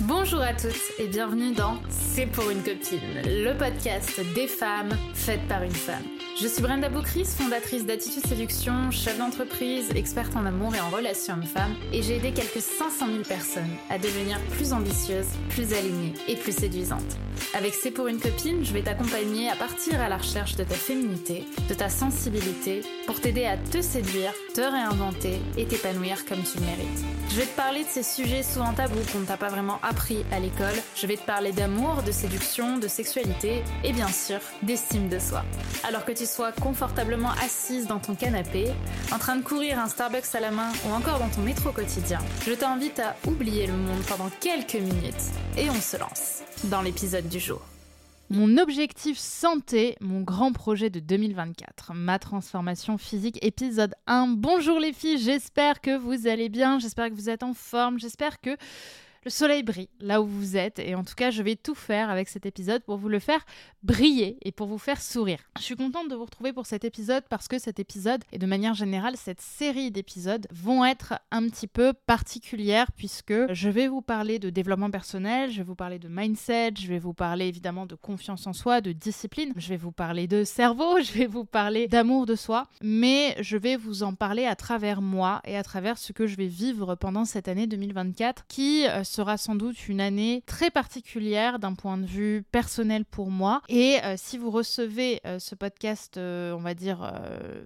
Bonjour à toutes et bienvenue dans C'est pour une copine, le podcast des femmes faites par une femme. Je suis Brenda Boucris, fondatrice d'Attitude Séduction, chef d'entreprise, experte en amour et en relations hommes-femmes, et j'ai aidé quelques 500 000 personnes à devenir plus ambitieuses, plus alignées et plus séduisantes. Avec C'est pour une copine, je vais t'accompagner à partir à la recherche de ta féminité, de ta sensibilité, pour t'aider à te séduire, te réinventer et t'épanouir comme tu le mérites. Je vais te parler de ces sujets souvent tabous qu'on ne t'a pas vraiment appris à l'école. Je vais te parler d'amour, de séduction, de sexualité et bien sûr d'estime de soi. Alors que tu sois confortablement assise dans ton canapé, en train de courir un Starbucks à la main ou encore dans ton métro quotidien, je t'invite à oublier le monde pendant quelques minutes et on se lance dans l'épisode du jour. Mon objectif santé, mon grand projet de 2024, ma transformation physique, épisode 1. Bonjour les filles, j'espère que vous allez bien, j'espère que vous êtes en forme, j'espère que le soleil brille là où vous êtes et en tout cas je vais tout faire avec cet épisode pour vous le faire briller et pour vous faire sourire. Je suis contente de vous retrouver pour cet épisode parce que cet épisode et de manière générale cette série d'épisodes vont être un petit peu particulières puisque je vais vous parler de développement personnel, je vais vous parler de mindset, je vais vous parler évidemment de confiance en soi, de discipline, je vais vous parler de cerveau, je vais vous parler d'amour de soi, mais je vais vous en parler à travers moi et à travers ce que je vais vivre pendant cette année 2024 qui euh, sera sans doute une année très particulière d'un point de vue personnel pour moi. Et euh, si vous recevez euh, ce podcast, euh, on va dire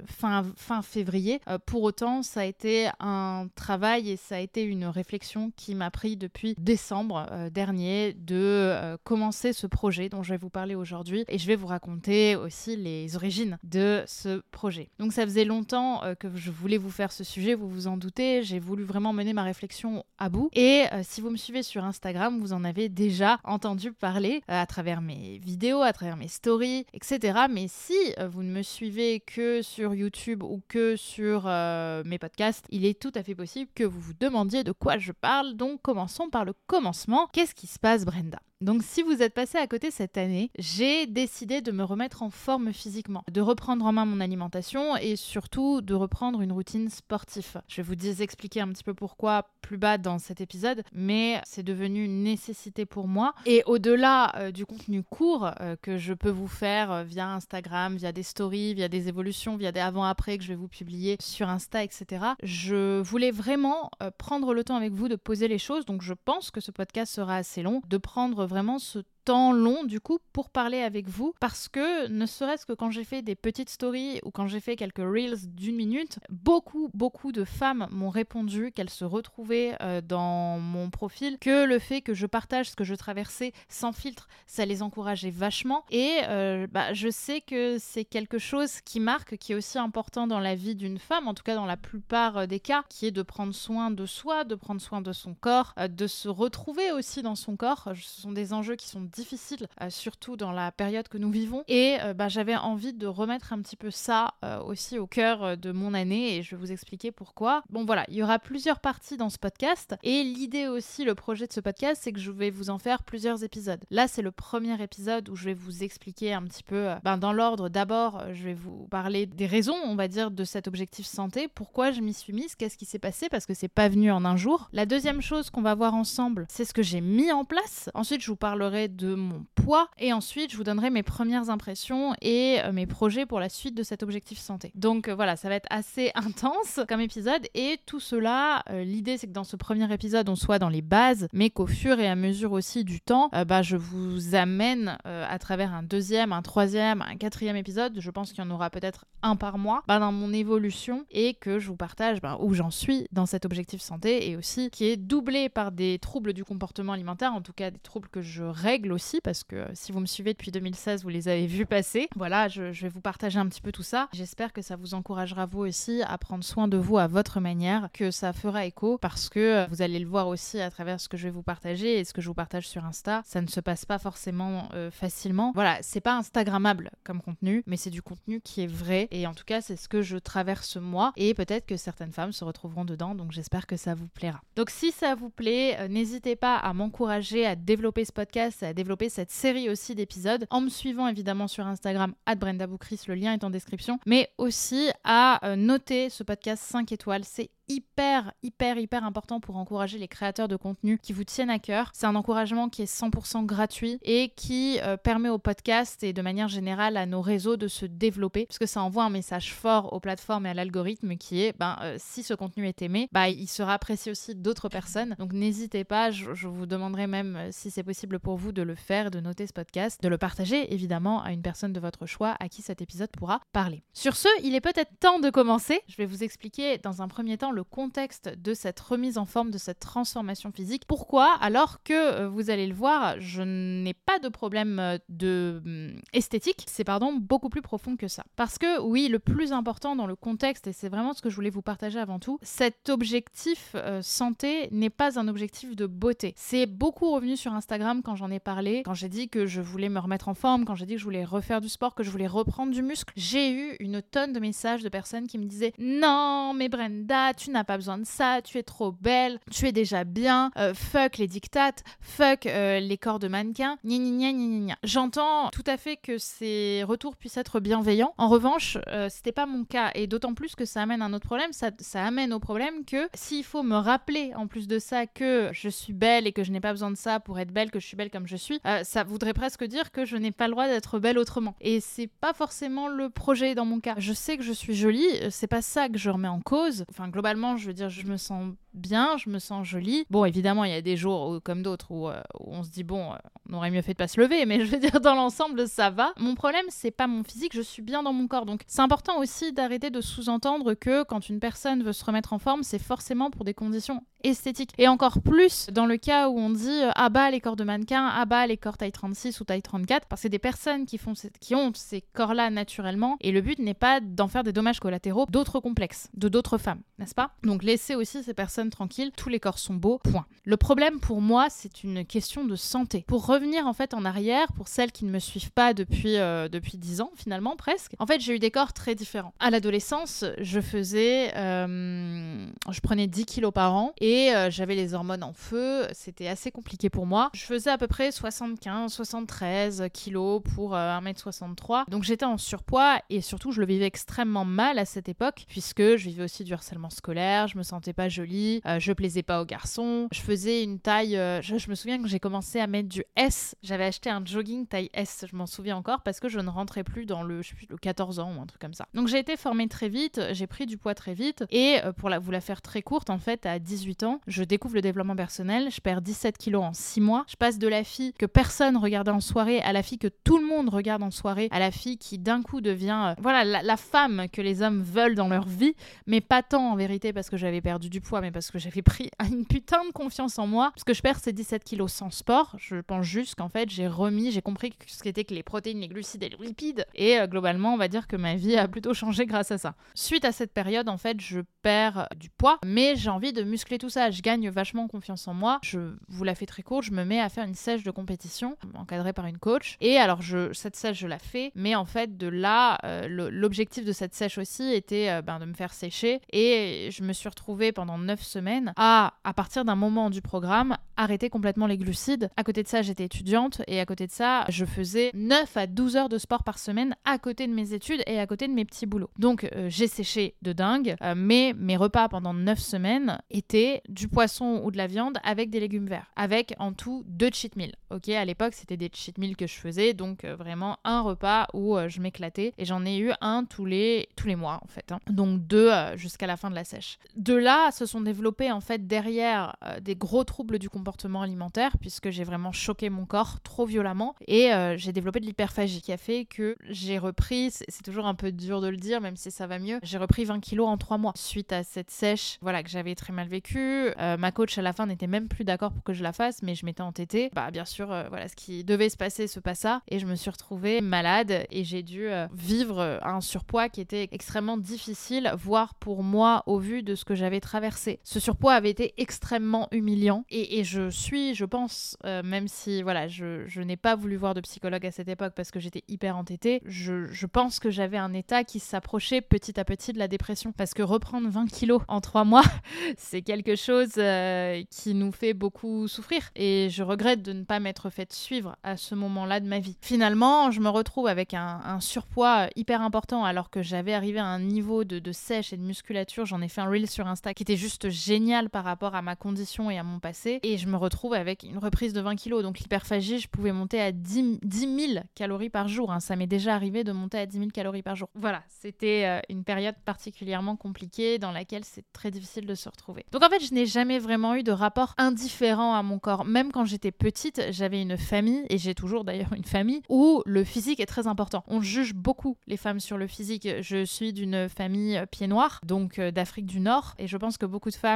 fin, fin février, pour autant, ça a été un travail et ça a été une réflexion qui m'a pris depuis décembre dernier de commencer ce projet dont je vais vous parler aujourd'hui. Et je vais vous raconter aussi les origines de ce projet. Donc ça faisait longtemps que je voulais vous faire ce sujet, vous vous en doutez. J'ai voulu vraiment mener ma réflexion à bout. Et si vous me suivez sur Instagram, vous en avez déjà entendu parler euh, à travers mes vidéos, à travers mes stories, etc. Mais si euh, vous ne me suivez que sur YouTube ou que sur euh, mes podcasts, il est tout à fait possible que vous vous demandiez de quoi je parle. Donc commençons par le commencement. Qu'est-ce qui se passe, Brenda? Donc si vous êtes passé à côté cette année, j'ai décidé de me remettre en forme physiquement, de reprendre en main mon alimentation et surtout de reprendre une routine sportive. Je vais vous expliquer un petit peu pourquoi plus bas dans cet épisode, mais c'est devenu une nécessité pour moi. Et au-delà euh, du contenu court euh, que je peux vous faire euh, via Instagram, via des stories, via des évolutions, via des avant-après que je vais vous publier sur Insta, etc., je voulais vraiment prendre le temps avec vous de poser les choses. Donc je pense que ce podcast sera assez long, de prendre vraiment ce long du coup pour parler avec vous parce que ne serait-ce que quand j'ai fait des petites stories ou quand j'ai fait quelques reels d'une minute, beaucoup beaucoup de femmes m'ont répondu qu'elles se retrouvaient euh, dans mon profil, que le fait que je partage ce que je traversais sans filtre, ça les encourageait vachement et euh, bah, je sais que c'est quelque chose qui marque, qui est aussi important dans la vie d'une femme, en tout cas dans la plupart euh, des cas, qui est de prendre soin de soi, de prendre soin de son corps, de se retrouver aussi dans son corps. Ce sont des enjeux qui sont difficile, euh, surtout dans la période que nous vivons. Et euh, bah, j'avais envie de remettre un petit peu ça euh, aussi au cœur de mon année et je vais vous expliquer pourquoi. Bon voilà, il y aura plusieurs parties dans ce podcast et l'idée aussi, le projet de ce podcast, c'est que je vais vous en faire plusieurs épisodes. Là, c'est le premier épisode où je vais vous expliquer un petit peu ben, dans l'ordre. D'abord, je vais vous parler des raisons, on va dire, de cet objectif santé, pourquoi je m'y suis mise, qu'est-ce qui s'est passé parce que c'est pas venu en un jour. La deuxième chose qu'on va voir ensemble, c'est ce que j'ai mis en place. Ensuite, je vous parlerai de mon poids et ensuite je vous donnerai mes premières impressions et euh, mes projets pour la suite de cet objectif santé. Donc euh, voilà, ça va être assez intense comme épisode et tout cela, euh, l'idée c'est que dans ce premier épisode on soit dans les bases mais qu'au fur et à mesure aussi du temps, bah, je vous amène à travers un deuxième, un troisième, un quatrième épisode, je pense qu'il y en aura peut-être un par mois, bah, dans mon évolution et que je vous partage bah, où j'en suis dans cet objectif santé et aussi qui est doublé par des troubles du comportement alimentaire, en tout cas des troubles que je règle aussi, parce que si vous me suivez depuis 2016, vous les avez vus passer. Voilà, je, vais vous partager un petit peu tout ça. J'espère que ça vous encouragera vous aussi à prendre soin de vous à votre manière, que ça fera écho, parce que vous allez le voir aussi à travers ce que je vais vous partager et ce que je vous partage sur Insta. Ça ne se passe pas forcément euh, facilement. Voilà, c'est pas Instagrammable comme contenu, mais c'est du contenu qui est vrai. Et en tout cas, c'est ce que je traverse moi. Et peut-être que certaines femmes se retrouveront dedans. Donc j'espère que ça vous plaira. Donc si ça vous plaît, euh, n'hésitez pas à m'encourager à développer ce podcast, à développer cette série aussi d'épisodes en me suivant évidemment sur Instagram Brenda le lien est en description, mais aussi à euh, noter ce podcast 5 étoiles, c'est hyper, hyper, hyper important pour encourager les créateurs de contenu qui vous tiennent à cœur. C'est un encouragement qui est 100% gratuit et qui euh, permet au podcast et de manière générale à nos réseaux de se développer, parce que ça envoie un message fort aux plateformes et à l'algorithme qui est, ben, euh, si ce contenu est aimé, bah, il sera apprécié aussi d'autres personnes. Donc n'hésitez pas, je, je, vous demanderai même euh, si c'est possible pour vous de le faire, de noter ce podcast, de le partager évidemment à une personne de votre choix à qui cet épisode pourra parler. Sur ce, il est peut-être temps de commencer. Je vais vous expliquer dans un premier temps le contexte de cette remise en forme, de cette transformation physique. Pourquoi? Alors que, euh, vous allez le voir, je n'ai pas de problème euh, de hum, esthétique. C'est pardon beaucoup plus profond que ça. Parce que oui, le plus important dans le contexte, et c'est vraiment ce que je voulais vous partager avant tout, cet objectif euh, santé n'est pas un objectif de beauté. C'est beaucoup revenu sur Instagram quand j'en ai parlé, quand j'ai dit que je voulais me remettre en forme, quand j'ai dit que je voulais refaire du sport, que je voulais reprendre du muscle. J'ai eu une tonne de messages de personnes qui me disaient non mais Brenda, tu n'as pas besoin de ça, tu es trop belle, tu es déjà bien, euh, fuck les dictates, fuck euh, les corps de mannequins, gna gna gna J'entends tout à fait que ces retours puissent être bienveillants. En revanche, euh, c'était pas mon cas et d'autant plus que ça amène un autre problème, ça, ça amène au problème que s'il faut me rappeler en plus de ça que je suis belle et que je n'ai pas besoin de ça pour être belle, que je suis belle comme je suis, euh, ça voudrait presque dire que je n'ai pas le droit d'être belle autrement. Et c'est pas forcément le projet dans mon cas. Je sais que je suis jolie, c'est pas ça que je remets en cause. Enfin, globalement, je veux dire, je me sens bien, je me sens jolie. Bon, évidemment, il y a des jours comme d'autres où, euh, où, on se dit, bon, euh, on aurait mieux fait de pas se lever, mais je veux dire, dans l'ensemble, ça va. Mon problème, c'est pas mon physique, je suis bien dans mon corps. Donc, c'est important aussi d'arrêter de sous-entendre que quand une personne veut se remettre en forme, c'est forcément pour des conditions esthétiques. Et encore plus dans le cas où on dit, euh, ah bah, les corps de mannequin, ah bah, les corps taille 36 ou taille 34, parce que c'est des personnes qui, font qui ont ces corps-là naturellement, et le but n'est pas d'en faire des dommages collatéraux d'autres complexes, de d'autres femmes, n'est-ce pas? Donc, laissez aussi ces personnes tranquilles, tous les corps sont beaux, point. Le problème pour moi, c'est une question de santé. Pour revenir en fait en arrière, pour celles qui ne me suivent pas depuis, euh, depuis 10 ans finalement presque, en fait j'ai eu des corps très différents. À l'adolescence, je faisais, euh, je prenais 10 kilos par an et euh, j'avais les hormones en feu, c'était assez compliqué pour moi. Je faisais à peu près 75, 73 kilos pour 1m63, donc j'étais en surpoids et surtout je le vivais extrêmement mal à cette époque puisque je vivais aussi du harcèlement scolaire, je me sentais pas jolie, euh, je plaisais pas aux garçons. Je faisais une taille. Euh, je, me souviens que j'ai commencé à mettre du S. J'avais acheté un jogging taille S, je m'en souviens encore, parce que je ne rentrais plus dans le, je le 14 ans ou un truc comme ça. Donc j'ai été formée très vite, j'ai pris du poids très vite. Et euh, pour la, vous la faire très courte, en fait, à 18 ans, je découvre le développement personnel. Je perds 17 kilos en 6 mois. Je passe de la fille que personne regardait en soirée à la fille que tout le monde regarde en soirée, à la fille qui d'un coup devient, voilà, la, la femme que les hommes veulent dans leur vie, mais pas tant en vérité parce que j'avais perdu du poids, mais parce que j'avais pris une putain de confiance en moi. Parce que je perds ces 17 kilos sans sport. Je pense juste qu'en fait, j'ai remis, j'ai compris ce qu'était que les protéines, les glucides et les lipides. Et euh, globalement, on va dire que ma vie a plutôt changé grâce à ça. Suite à cette période, en fait, je perds du poids, mais j'ai envie de muscler tout ça. Je gagne vachement confiance en moi. Je vous la fais très courte, je me mets à faire une sèche de compétition, encadrée par une coach. Et alors, cette sèche, je la fais. Mais en fait, de là, euh, l'objectif de cette sèche aussi était euh, ben, de me faire sécher. Et je me suis retrouvée pendant 9 semaines à partir d'un moment du programme, arrêter complètement les glucides. À côté de ça, j'étais étudiante et à côté de ça, je faisais 9 à 12 heures de sport par semaine à côté de mes études et à côté de mes petits boulots. Donc euh, j'ai séché de dingue, euh, mais mes repas pendant 9 semaines étaient du poisson ou de la viande avec des légumes verts, avec en tout deux cheat meals. Ok, à l'époque, c'était des cheat meals que je faisais, donc euh, vraiment un repas où je m'éclatais et j'en ai eu un tous les, tous les mois en fait. Hein. Donc deux jusqu'à la fin de la sèche. De là se sont en fait derrière euh, des gros troubles du comportement alimentaire puisque j'ai vraiment choqué mon corps trop violemment et euh, j'ai développé de l'hyperphagie qui a fait que j'ai repris, c'est toujours un peu dur de le dire même si ça va mieux, j'ai repris 20 kilos en 3 mois suite à cette sèche voilà que j'avais très mal vécu. Euh, ma coach à la fin n'était même plus d'accord pour que je la fasse mais je m'étais entêtée. Bah bien sûr voilà ce qui devait se passer se passa et je me suis retrouvée malade et j'ai dû vivre un surpoids qui était extrêmement difficile voire pour moi au vu de ce que j'avais traversé. Ce surpoids avait été extrêmement humiliant. Et, je suis, je pense, euh, même si voilà, je, n'ai pas voulu voir de psychologue à cette époque parce que j'étais hyper entêtée, je, pense que j'avais un état qui s'approchait petit à petit de la dépression. Parce que reprendre 20 kilos en trois mois, c'est quelque chose euh, qui nous fait beaucoup souffrir. Et je regrette de ne pas m'être fait suivre à ce moment-là de ma vie. Finalement, je me retrouve avec un, surpoids hyper important alors que j'avais arrivé à un niveau de, de sèche et de musculature. J'en ai fait un reel sur Insta qui était juste génial par rapport à ma condition et à mon passé. Et je me retrouve avec une reprise de 20 kilos. Donc l'hyperphagie, je pouvais monter à 10, 000 calories par jour. Hein. Ça m'est déjà arrivé de monter à 10 000 calories par jour. Voilà, c'était euh, une période particulièrement compliquée dans laquelle c'est très difficile de se retrouver. Donc en fait, je n'ai jamais vraiment eu de rapport indifférent à mon corps. Même quand j'étais petite, j'avais une famille, et j'ai toujours d'ailleurs une famille, où le physique est très important. On juge beaucoup les femmes sur le physique. Je suis d'une famille euh, pied noir, donc euh, d'Afrique du Nord, et je pense que beaucoup de femmes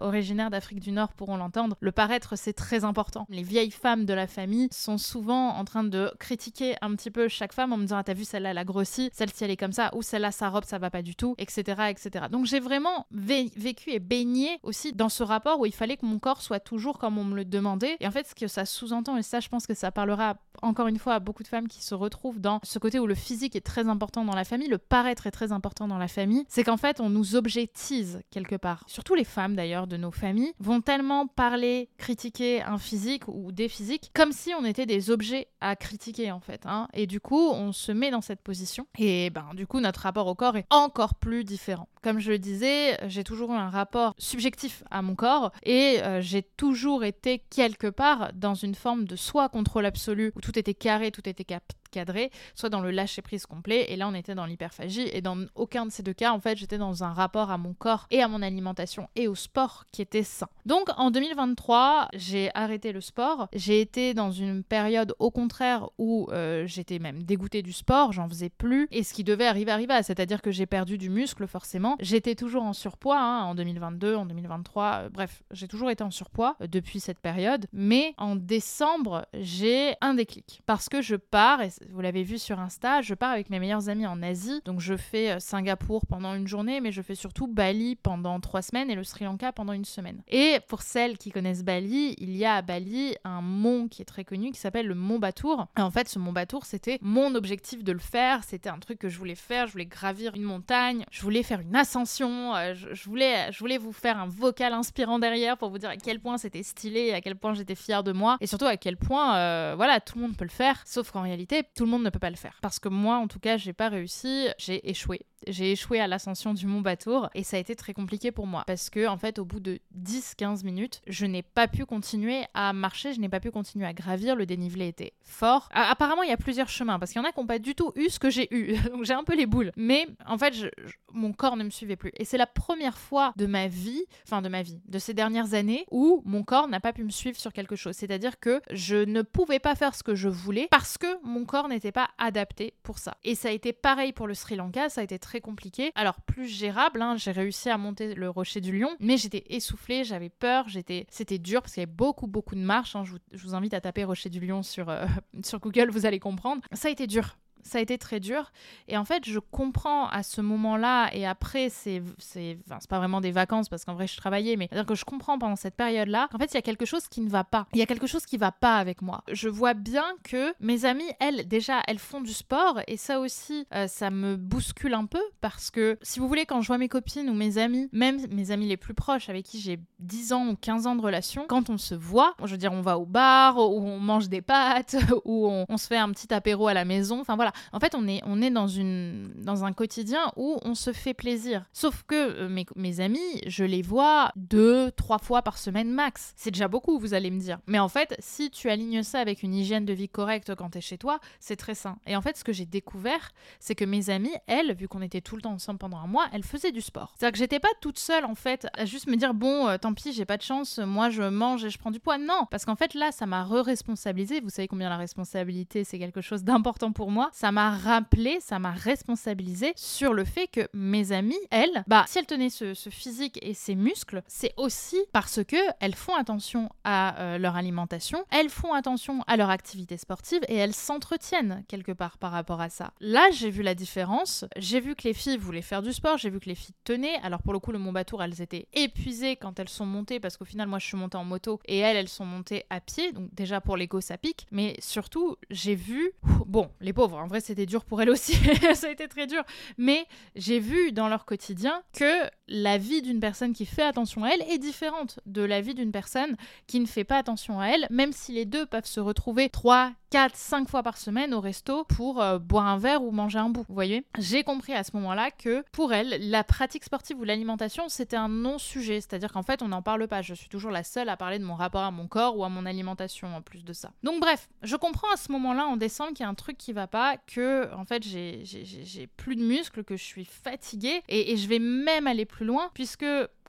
originaires d'Afrique du Nord pourront l'entendre. Le paraître, c'est très important. Les vieilles femmes de la famille sont souvent en train de critiquer un petit peu chaque femme en me disant ah, T'as vu, celle-là, elle a grossi, celle-ci, elle est comme ça, ou celle-là, sa robe, ça va pas du tout, etc. etc. Donc j'ai vraiment vécu et baigné aussi dans ce rapport où il fallait que mon corps soit toujours comme on me le demandait. Et en fait, ce que ça sous-entend, et ça, je pense que ça parlera encore une fois à beaucoup de femmes qui se retrouvent dans ce côté où le physique est très important dans la famille, le paraître est très important dans la famille, c'est qu'en fait, on nous objectise quelque part. Surtout les femmes d'ailleurs de nos familles vont tellement parler, critiquer un physique ou des physiques comme si on était des objets à critiquer en fait. Hein. Et du coup, on se met dans cette position. Et ben, du coup, notre rapport au corps est encore plus différent. Comme je le disais, j'ai toujours eu un rapport subjectif à mon corps et euh, j'ai toujours été quelque part dans une forme de soi contrôle absolu où tout était carré, tout était cap soit dans le lâcher prise complet, et là on était dans l'hyperphagie, et dans aucun de ces deux cas, en fait, j'étais dans un rapport à mon corps et à mon alimentation et au sport qui était sain. Donc en 2023, j'ai arrêté le sport, j'ai été dans une période au contraire où euh, j'étais même dégoûtée du sport, j'en faisais plus, et ce qui devait arriver arriva, c'est-à-dire que j'ai perdu du muscle forcément, j'étais toujours en surpoids hein, en 2022, en 2023, euh, bref, j'ai toujours été en surpoids euh, depuis cette période, mais en décembre, j'ai un déclic, parce que je pars, et vous l'avez vu sur Insta, je pars avec mes meilleurs amis en Asie. Donc je fais euh, Singapour pendant une journée, mais je fais surtout Bali pendant trois semaines et le Sri Lanka pendant une semaine. Et pour celles qui connaissent Bali, il y a à Bali un mont qui est très connu qui s'appelle le mont Batour. Et en fait, ce mont Batour, c'était mon objectif de le faire. C'était un truc que je voulais faire. Je voulais gravir une montagne. Je voulais faire une ascension. Euh, je, voulais, je voulais vous faire un vocal inspirant derrière pour vous dire à quel point c'était stylé à quel point j'étais fière de moi. Et surtout à quel point, euh, voilà, tout le monde peut le faire. Sauf qu'en réalité, tout le monde ne peut pas le faire. Parce que moi, en tout cas, j'ai pas réussi, j'ai échoué j'ai échoué à l'ascension du Mont Batour et ça a été très compliqué pour moi parce que en fait au bout de 10-15 minutes, je n'ai pas pu continuer à marcher, je n'ai pas pu continuer à gravir, le dénivelé était fort. apparemment, il y a plusieurs chemins parce qu'il y en a qui n'ont pas du tout eu ce que j'ai eu. Donc j'ai un peu les boules. Mais en fait, mon corps ne me suivait plus et c'est la première fois de ma vie, enfin de ma vie, de ces dernières années où mon corps n'a pas pu me suivre sur quelque chose. C'est-à-dire que je ne pouvais pas faire ce que je voulais parce que mon corps n'était pas adapté pour ça. Et ça a été pareil pour le Sri Lanka, ça a été très compliqué. Alors plus gérable, hein, j'ai réussi à monter le rocher du lion, mais j'étais essoufflée, j'avais peur, j'étais, c'était dur parce qu'il y avait beaucoup beaucoup de marches. Hein. Je, vous, invite à taper rocher du lion sur, euh, sur Google, vous allez comprendre. Ça a été dur ça a été très dur. Et en fait, je comprends à ce moment-là, et après, c'est c'est pas vraiment des vacances parce qu'en vrai, je travaillais, mais que je comprends pendant cette période-là qu'en fait, il y a quelque chose qui ne va pas. Il y a quelque chose qui va pas avec moi. Je vois bien que mes amies, elles, déjà, elles font du sport, et ça aussi, euh, ça me bouscule un peu parce que, si vous voulez, quand je vois mes copines ou mes amis, même mes amis les plus proches avec qui j'ai 10 ans ou 15 ans de relation, quand on se voit, je veux dire, on va au bar, ou on mange des pâtes, ou on se fait un petit apéro à la maison, enfin voilà, en fait, on est, on est dans, une, dans un quotidien où on se fait plaisir. Sauf que euh, mes, amis, je les vois deux, trois fois par semaine max. C'est déjà beaucoup, vous allez me dire. Mais en fait, si tu alignes ça avec une hygiène de vie correcte quand tu es chez toi, c'est très sain. Et en fait, ce que j'ai découvert, c'est que mes amies, elles, vu qu'on était tout le temps ensemble pendant un mois, elles faisaient du sport. C'est-à-dire que j'étais pas toute seule, en fait, à juste me dire, bon, euh, tant pis, j'ai pas de chance, moi je mange et je prends du poids. Non, parce qu'en fait, là, ça m'a re-responsabilisé. Vous savez combien la responsabilité, c'est quelque chose d'important pour moi ça m'a rappelé, ça m'a responsabilisé sur le fait que mes amies, elles, bah, si elles tenaient ce, physique et ces muscles, c'est aussi parce que elles font attention à euh, leur alimentation, elles font attention à leur activité sportive et elles s'entretiennent quelque part par rapport à ça. Là, j'ai vu la différence. J'ai vu que les filles voulaient faire du sport, j'ai vu que les filles tenaient. Alors pour le coup, le Montbatour, elles étaient épuisées quand elles sont montées parce qu'au final, moi, je suis montée en moto et elles, elles sont montées à pied. Donc déjà pour l'ego, ça pique. Mais surtout, j'ai vu, bon, les pauvres, en vrai, c'était dur pour elles aussi. ça a été très dur. Mais j'ai vu dans leur quotidien que la vie d'une personne qui fait attention à elle est différente de la vie d'une personne qui ne fait pas attention à elle, même si les deux peuvent se retrouver 3, 4, 5 fois par semaine au resto pour euh, boire un verre ou manger un bout. Vous voyez? J'ai compris à ce moment-là que pour elle, la pratique sportive ou l'alimentation, c'était un non-sujet. C'est-à-dire qu'en fait, on n'en parle pas. Je suis toujours la seule à parler de mon rapport à mon corps ou à mon alimentation en plus de ça. Donc bref, je comprends à ce moment-là, en décembre, qu'il y a un truc qui va pas, que en fait, j'ai plus de muscles, que je suis fatiguée et je vais même aller plus loin puisque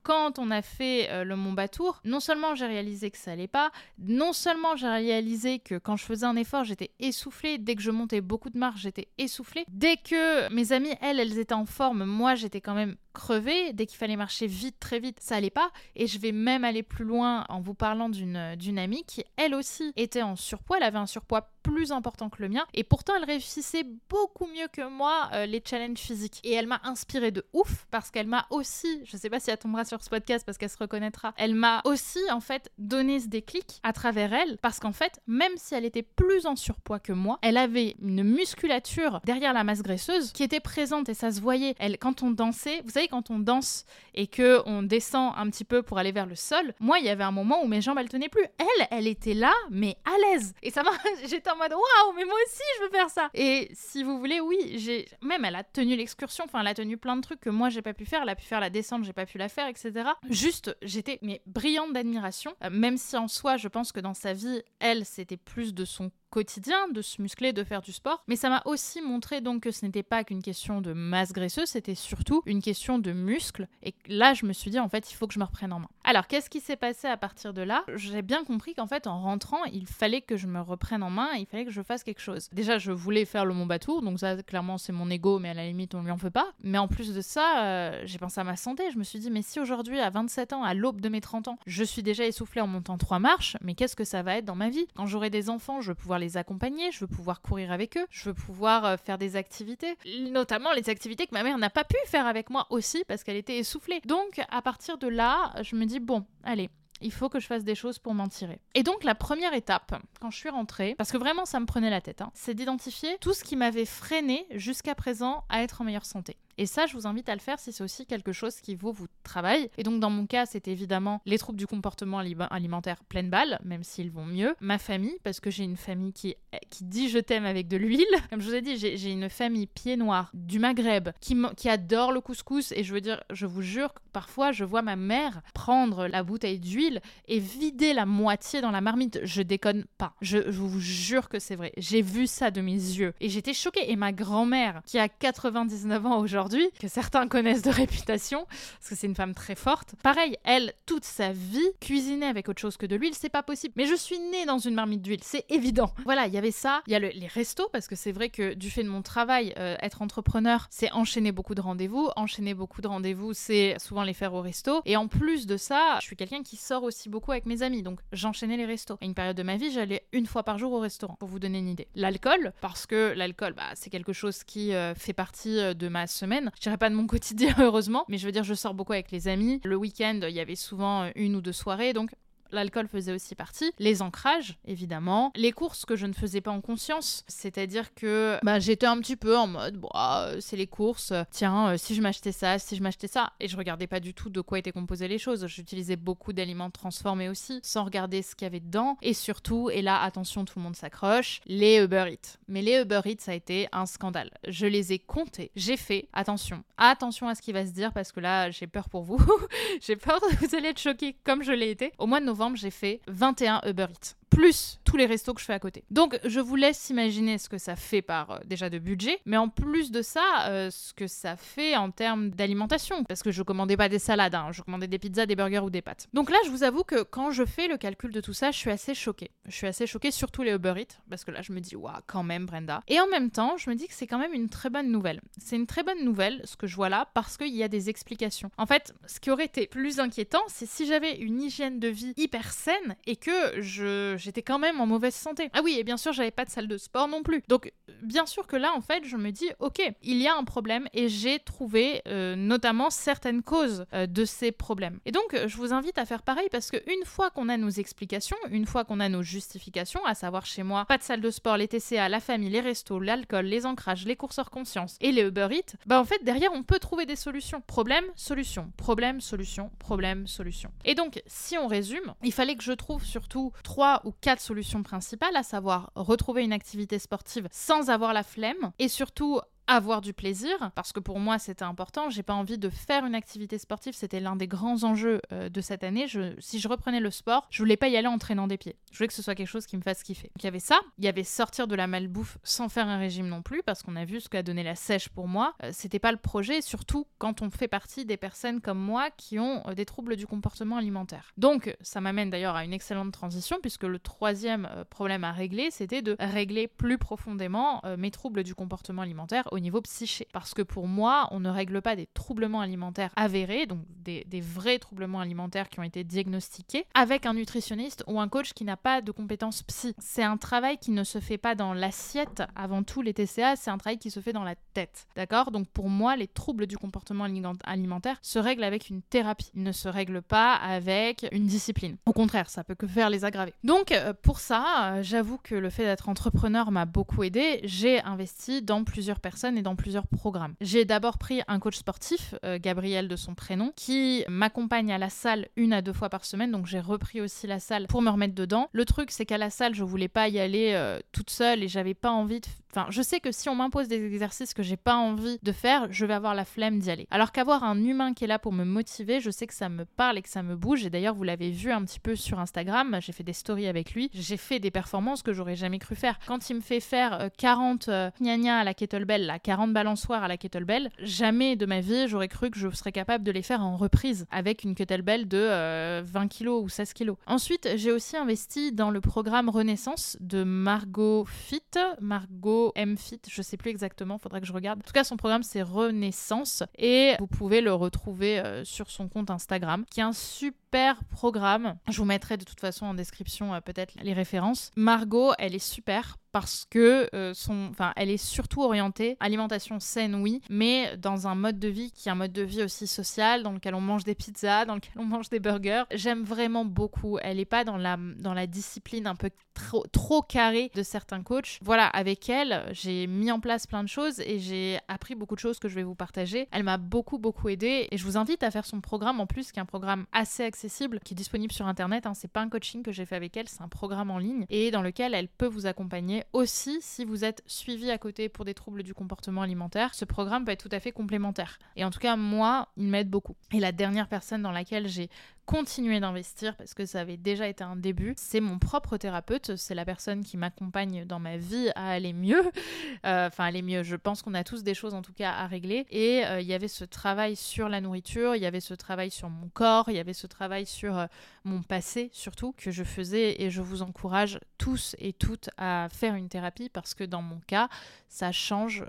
quand on a fait euh, le Mont Batour, non seulement j'ai réalisé que ça allait pas, non seulement j'ai réalisé que quand je faisais un effort, j'étais essoufflée, dès que je montais beaucoup de marches, j'étais essoufflée. Dès que mes amies, elles, elles étaient en forme, moi j'étais quand même crevée. Dès qu'il fallait marcher vite, très vite, ça allait pas. Et je vais même aller plus loin en vous parlant d'une d'une amie qui, elle aussi, était en surpoids. Elle avait un surpoids plus important que le mien. Et pourtant, elle réussissait beaucoup mieux que moi euh, les challenges physiques. Et elle m'a inspirée de ouf parce qu'elle m'a aussi, je sais pas si elle tombera sur ce podcast parce qu'elle se reconnaîtra, elle m'a aussi en fait donné ce déclic à travers elle parce qu'en fait, même si elle était plus en surpoids que moi, elle avait une musculature derrière la masse graisseuse qui était présente et ça se voyait. Elle, quand on dansait, vous savez, quand on danse et que on descend un petit peu pour aller vers le sol, moi, il y avait un moment où mes jambes elles tenaient plus. Elle, elle était là, mais à l'aise. Et ça m'a, j'étais en mode waouh, mais moi aussi je veux faire ça. Et si vous voulez, oui, j'ai même elle a tenu l'excursion, enfin elle a tenu plein de trucs que moi j'ai pas pu faire. Elle a pu faire la descente, j'ai pas pu la faire, etc. Juste, j'étais mais brillante d'admiration, euh, même si en soi, je pense que dans sa vie, elle, c'était plus de son quotidien de se muscler, de faire du sport. Mais ça m'a aussi montré donc que ce n'était pas qu'une question de masse graisseuse, c'était surtout une question de muscles. Et là, je me suis dit, en fait, il faut que je me reprenne en main. Alors, qu'est-ce qui s'est passé à partir de là? J'ai bien compris qu'en fait, en rentrant, il fallait que je me reprenne en main, il fallait que je fasse quelque chose. Déjà, je voulais faire le Mont Batour, donc ça, clairement, c'est mon ego, mais à la limite, on lui en veut pas. Mais en plus de ça, euh, j'ai pensé à ma santé. Je me suis dit, mais si aujourd'hui, à 27 ans, à l'aube de mes 30 ans, je suis déjà essoufflée en montant trois marches, mais qu'est-ce que ça va être dans ma vie? Quand j'aurai des enfants, je vais pouvoir les accompagner, je veux pouvoir courir avec eux, je veux pouvoir euh, faire des activités, notamment les activités que ma mère n'a pas pu faire avec moi aussi parce qu'elle était essoufflée. Donc à partir de là, je me dis bon, allez, il faut que je fasse des choses pour m'en tirer. Et donc la première étape, quand je suis rentrée, parce que vraiment ça me prenait la tête, hein, c'est d'identifier tout ce qui m'avait freiné jusqu'à présent à être en meilleure santé. Et ça, je vous invite à le faire si c'est aussi quelque chose qui vaut vous travaille. Et donc, dans mon cas, c'est évidemment les troubles du comportement alimentaire pleine balle, même s'ils vont mieux. Ma famille, parce que j'ai une famille qui, qui dit je t'aime avec de l'huile. Comme je vous ai dit, j'ai une famille pied noir du Maghreb qui, qui adore le couscous. Et je veux dire, je vous jure que parfois, je vois ma mère prendre la bouteille d'huile et vider la moitié dans la marmite. Je déconne pas. Je vous jure que c'est vrai. J'ai vu ça de mes yeux. Et j'étais choquée. Et ma grand-mère, qui a 99 ans aujourd'hui, que certains connaissent de réputation, parce que c'est une femme très forte. Pareil, elle, toute sa vie, cuisiner avec autre chose que de l'huile, c'est pas possible. Mais je suis née dans une marmite d'huile, c'est évident. Voilà, il y avait ça. Il y a les restos, parce que c'est vrai que du fait de mon travail, euh, être entrepreneur, c'est enchaîner beaucoup de rendez-vous. Enchaîner beaucoup de rendez-vous, c'est souvent les faire au resto. Et en plus de ça, je suis quelqu'un qui sort aussi beaucoup avec mes amis, donc j'enchaînais les restos. À une période de ma vie, j'allais une fois par jour au restaurant, pour vous donner une idée. L'alcool, parce que l'alcool, bah, c'est quelque chose qui euh, fait partie euh, de ma semaine je dirais pas de mon quotidien, heureusement, mais je veux dire, je sors beaucoup avec les amis. Le week-end, il y avait souvent une ou deux soirées, donc l'alcool faisait aussi partie, les ancrages évidemment, les courses que je ne faisais pas en conscience, c'est-à-dire que bah, j'étais un petit peu en mode bon, ah, c'est les courses, tiens, euh, si je m'achetais ça, si je m'achetais ça, et je regardais pas du tout de quoi étaient composées les choses. J'utilisais beaucoup d'aliments transformés aussi, sans regarder ce qu'il y avait dedans, et surtout, et là attention, tout le monde s'accroche, les Uber Eats. Mais les Uber Eats, ça a été un scandale. Je les ai comptés, j'ai fait attention, attention à ce qui va se dire parce que là, j'ai peur pour vous, j'ai peur que vous allez être choqués comme je l'ai été. Au mois de novembre j'ai fait 21 Uber Eats plus tous les restos que je fais à côté. Donc je vous laisse imaginer ce que ça fait par euh, déjà de budget, mais en plus de ça, euh, ce que ça fait en termes d'alimentation, parce que je commandais pas des salades, hein, je commandais des pizzas, des burgers ou des pâtes. Donc là, je vous avoue que quand je fais le calcul de tout ça, je suis assez choquée. Je suis assez choquée, surtout les Uber Eats, parce que là, je me dis, waouh, quand même, Brenda. Et en même temps, je me dis que c'est quand même une très bonne nouvelle. C'est une très bonne nouvelle, ce que je vois là, parce qu'il y a des explications. En fait, ce qui aurait été plus inquiétant, c'est si j'avais une hygiène de vie hyper saine et que je j'étais quand même en mauvaise santé. Ah oui, et bien sûr, j'avais pas de salle de sport non plus. Donc, bien sûr que là, en fait, je me dis, ok, il y a un problème et j'ai trouvé euh, notamment certaines causes euh, de ces problèmes. Et donc, je vous invite à faire pareil parce qu'une fois qu'on a nos explications, une fois qu'on a nos justifications, à savoir chez moi, pas de salle de sport, les TCA, la famille, les restos, l'alcool, les ancrages, les courses hors conscience et les Uber Eats, bah en fait, derrière, on peut trouver des solutions. Problème, solution. Problème, solution. Problème, solution. Et donc, si on résume, il fallait que je trouve surtout trois quatre solutions principales, à savoir retrouver une activité sportive sans avoir la flemme et surtout avoir du plaisir, parce que pour moi c'était important. J'ai pas envie de faire une activité sportive, c'était l'un des grands enjeux euh, de cette année. Si je reprenais le sport, je voulais pas y aller en traînant des pieds. Je voulais que ce soit quelque chose qui me fasse kiffer. Donc il y avait ça, il y avait sortir de la malbouffe sans faire un régime non plus, parce qu'on a vu ce qu'a donné la sèche pour moi. Euh, c'était pas le projet, surtout quand on fait partie des personnes comme moi qui ont euh, des troubles du comportement alimentaire. Donc ça m'amène d'ailleurs à une excellente transition, puisque le troisième problème à régler, c'était de régler plus profondément mes troubles du comportement alimentaire au niveau psyché. Parce que pour moi, on ne règle pas des troublements alimentaires avérés, donc des, vrais troublements alimentaires qui ont été diagnostiqués, avec un nutritionniste ou un coach qui n'a pas de compétences psy. C'est un travail qui ne se fait pas dans l'assiette avant tout, les TCA, c'est un travail qui se fait dans la tête. D'accord? Donc pour moi, les troubles du comportement alimentaire se règlent avec une thérapie. Ils ne se règlent pas avec une discipline. Au contraire, ça peut que faire les aggraver. Donc euh, pour ça, euh, j'avoue que le fait d'être entrepreneur m'a beaucoup aidé. J'ai investi dans plusieurs personnes et dans plusieurs programmes. J'ai d'abord pris un coach sportif, euh, Gabriel de son prénom, qui m'accompagne à la salle une à deux fois par semaine, donc j'ai repris aussi la salle pour me remettre dedans. Le truc, c'est qu'à la salle, je voulais pas y aller euh, toute seule et j'avais pas envie de Enfin, je sais que si on m'impose des exercices que j'ai pas envie de faire, je vais avoir la flemme d'y aller. Alors qu'avoir un humain qui est là pour me motiver, je sais que ça me parle et que ça me bouge. Et d'ailleurs, vous l'avez vu un petit peu sur Instagram, j'ai fait des stories avec lui. J'ai fait des performances que j'aurais jamais cru faire. Quand il me fait faire 40 euh, euh à la kettlebell, là, 40 balançoires à la kettlebell, jamais de ma vie j'aurais cru que je serais capable de les faire en reprise avec une kettlebell de 20 euh, kg ou 16 kg. Ensuite, j'ai aussi investi dans le programme Renaissance de Margot Fit. Margot M-Fit, je sais plus exactement, faudrait que je regarde. En tout cas, son programme c'est Renaissance et vous pouvez le retrouver euh, sur son compte Instagram, qui est un super programme. Je vous mettrai de toute façon en description euh, peut-être les références. Margot, elle est super parce que euh, son, enfin, elle est surtout orientée alimentation saine, oui, mais dans un mode de vie qui est un mode de vie aussi social, dans lequel on mange des pizzas, dans lequel on mange des burgers. J'aime vraiment beaucoup. Elle n'est pas dans la, dans la discipline un peu trop, trop carrée de certains coachs. Voilà, avec elle, j'ai mis en place plein de choses et j'ai appris beaucoup de choses que je vais vous partager. Elle m'a beaucoup, beaucoup aidé et je vous invite à faire son programme en plus, qui est un programme assez accessible, qui est disponible sur internet. Hein. C'est pas un coaching que j'ai fait avec elle, c'est un programme en ligne et dans lequel elle peut vous accompagner aussi si vous êtes suivi à côté pour des troubles du comportement alimentaire. Ce programme peut être tout à fait complémentaire. Et en tout cas, moi, il m'aide beaucoup. Et la dernière personne dans laquelle j'ai continuer d'investir parce que ça avait déjà été un début. C'est mon propre thérapeute, c'est la personne qui m'accompagne dans ma vie à aller mieux. Euh, enfin, aller mieux, je pense qu'on a tous des choses en tout cas à régler. Et euh, il y avait ce travail sur la nourriture, il y avait ce travail sur mon corps, il y avait ce travail sur euh, mon passé surtout que je faisais et je vous encourage tous et toutes à faire une thérapie parce que dans mon cas, ça change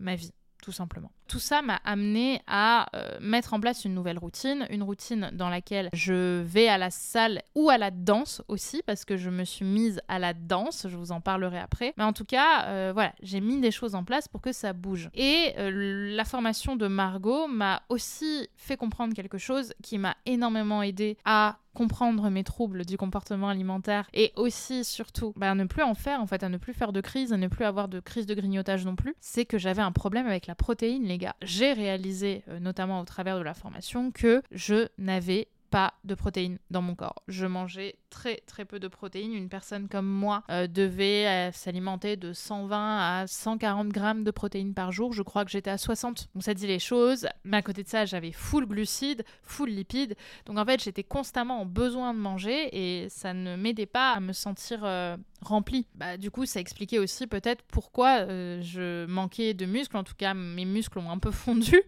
ma vie tout simplement. Tout ça m'a amené à euh, mettre en place une nouvelle routine, une routine dans laquelle je vais à la salle ou à la danse aussi, parce que je me suis mise à la danse, je vous en parlerai après. Mais en tout cas, euh, voilà, j'ai mis des choses en place pour que ça bouge. Et euh, la formation de Margot m'a aussi fait comprendre quelque chose qui m'a énormément aidé à comprendre mes troubles du comportement alimentaire et aussi surtout bah, à ne plus en faire en fait à ne plus faire de crise à ne plus avoir de crise de grignotage non plus c'est que j'avais un problème avec la protéine les j'ai réalisé euh, notamment au travers de la formation que je n'avais pas de protéines dans mon corps. Je mangeais très très peu de protéines. Une personne comme moi euh, devait euh, s'alimenter de 120 à 140 grammes de protéines par jour. Je crois que j'étais à 60. Donc ça dit les choses. Mais à côté de ça, j'avais full glucides, full lipides. Donc en fait, j'étais constamment en besoin de manger et ça ne m'aidait pas à me sentir euh, rempli. Bah, du coup, ça expliquait aussi peut-être pourquoi euh, je manquais de muscles. En tout cas, mes muscles ont un peu fondu